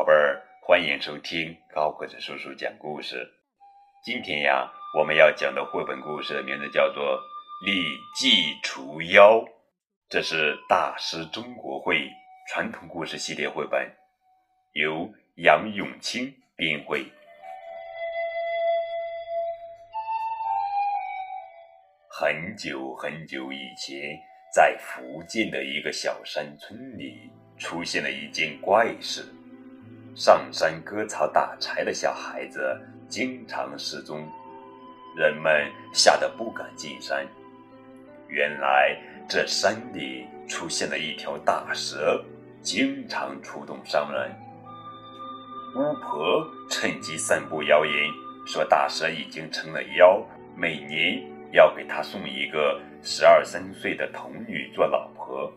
宝贝儿，欢迎收听高个子叔叔讲故事。今天呀，我们要讲的绘本故事的名字叫做《礼记除妖》，这是大师中国会传统故事系列绘本，由杨永清编绘。很久很久以前，在福建的一个小山村里，出现了一件怪事。上山割草打柴的小孩子经常失踪，人们吓得不敢进山。原来这山里出现了一条大蛇，经常出动伤人。巫婆趁机散布谣言，说大蛇已经成了妖，每年要给他送一个十二三岁的童女做老婆，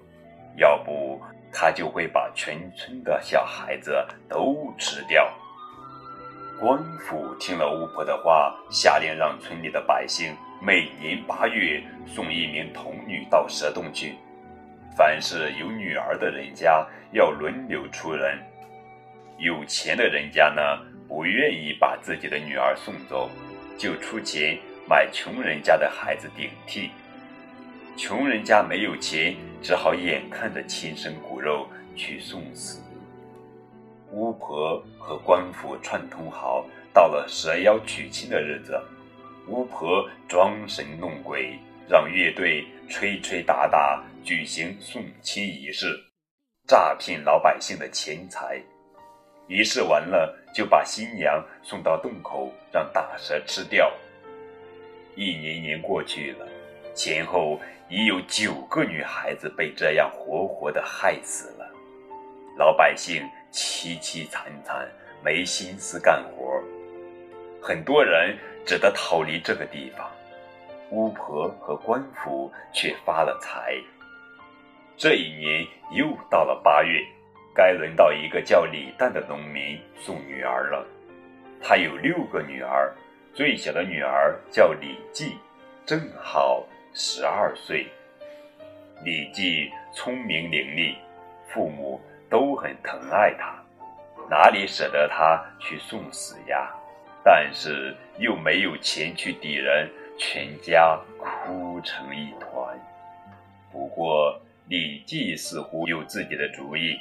要不。他就会把全村的小孩子都吃掉。官府听了巫婆的话，下令让村里的百姓每年八月送一名童女到蛇洞去。凡是有女儿的人家，要轮流出人。有钱的人家呢，不愿意把自己的女儿送走，就出钱买穷人家的孩子顶替。穷人家没有钱，只好眼看着亲生骨肉去送死。巫婆和官府串通好，到了蛇妖娶亲的日子，巫婆装神弄鬼，让乐队吹吹打打，举行送亲仪式，诈骗老百姓的钱财。仪式完了，就把新娘送到洞口，让大蛇吃掉。一年年过去了，前后。已有九个女孩子被这样活活的害死了，老百姓凄凄惨惨，没心思干活，很多人只得逃离这个地方。巫婆和官府却发了财。这一年又到了八月，该轮到一个叫李旦的农民送女儿了。他有六个女儿，最小的女儿叫李季，正好。十二岁，李记聪明伶俐，父母都很疼爱他，哪里舍得他去送死呀？但是又没有钱去抵人，全家哭成一团。不过李记似乎有自己的主意，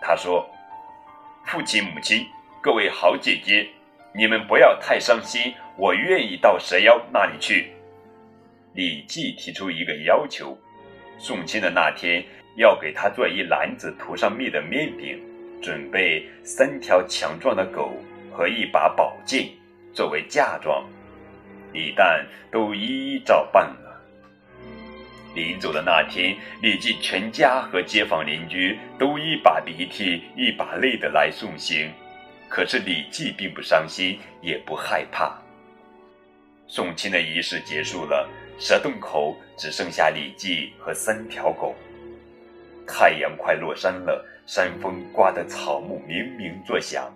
他说：“父亲、母亲，各位好姐姐，你们不要太伤心，我愿意到蛇妖那里去。”李记提出一个要求：送亲的那天要给他做一篮子涂上蜜的面饼，准备三条强壮的狗和一把宝剑作为嫁妆。李旦都一一照办了。临走的那天，李记全家和街坊邻居都一把鼻涕一把泪的来送行，可是李记并不伤心，也不害怕。送亲的仪式结束了。蛇洞口只剩下李记和三条狗。太阳快落山了，山风刮得草木鸣鸣作响。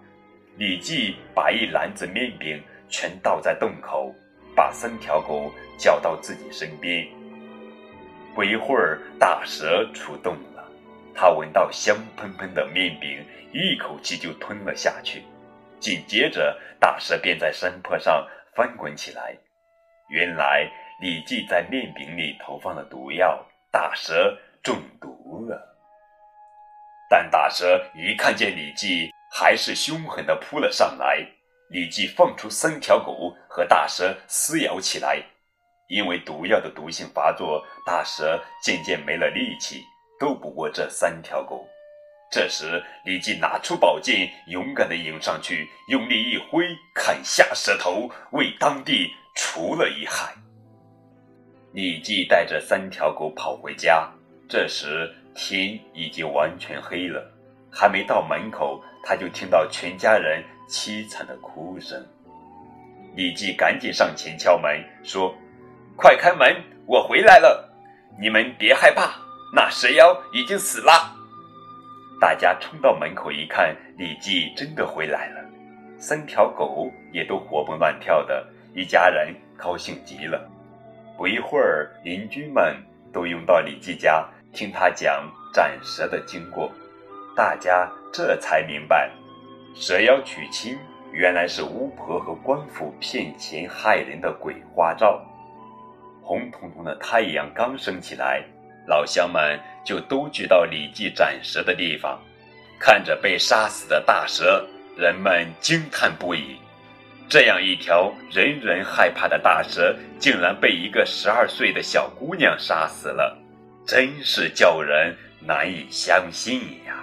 李记把一篮子面饼全倒在洞口，把三条狗叫到自己身边。不一会儿，大蛇出洞了。它闻到香喷喷的面饼，一口气就吞了下去。紧接着，大蛇便在山坡上翻滚起来。原来。李记在面饼里投放了毒药，大蛇中毒了。但大蛇一看见李记，还是凶狠地扑了上来。李记放出三条狗和大蛇撕咬起来。因为毒药的毒性发作，大蛇渐渐没了力气，斗不过这三条狗。这时，李记拿出宝剑，勇敢地迎上去，用力一挥，砍下蛇头，为当地除了一害。李记带着三条狗跑回家，这时天已经完全黑了。还没到门口，他就听到全家人凄惨的哭声。李记赶紧上前敲门，说：“快开门，我回来了！你们别害怕，那蛇妖已经死了。”大家冲到门口一看，李记真的回来了，三条狗也都活蹦乱跳的，一家人高兴极了。不一会儿，邻居们都涌到李记家，听他讲斩蛇的经过。大家这才明白，蛇妖娶亲，原来是巫婆和官府骗钱害人的鬼花招。红彤彤的太阳刚升起来，老乡们就都聚到李记斩蛇的地方，看着被杀死的大蛇，人们惊叹不已。这样一条人人害怕的大蛇，竟然被一个十二岁的小姑娘杀死了，真是叫人难以相信呀！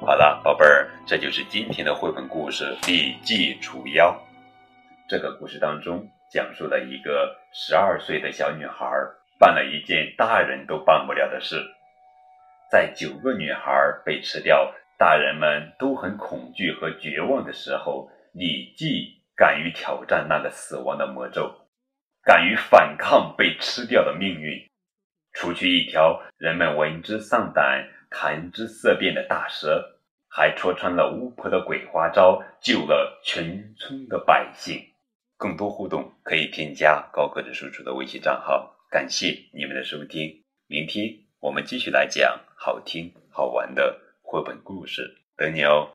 好了，宝贝儿，这就是今天的绘本故事《李记除妖》。这个故事当中讲述了一个十二岁的小女孩办了一件大人都办不了的事，在九个女孩被吃掉，大人们都很恐惧和绝望的时候，李记敢于挑战那个死亡的魔咒，敢于反抗被吃掉的命运，除去一条人们闻之丧胆、谈之色变的大蛇，还戳穿了巫婆的鬼花招，救了全村的百姓。更多互动可以添加高个子叔叔的微信账号。感谢你们的收听，明天我们继续来讲好听好玩的绘本故事，等你哦。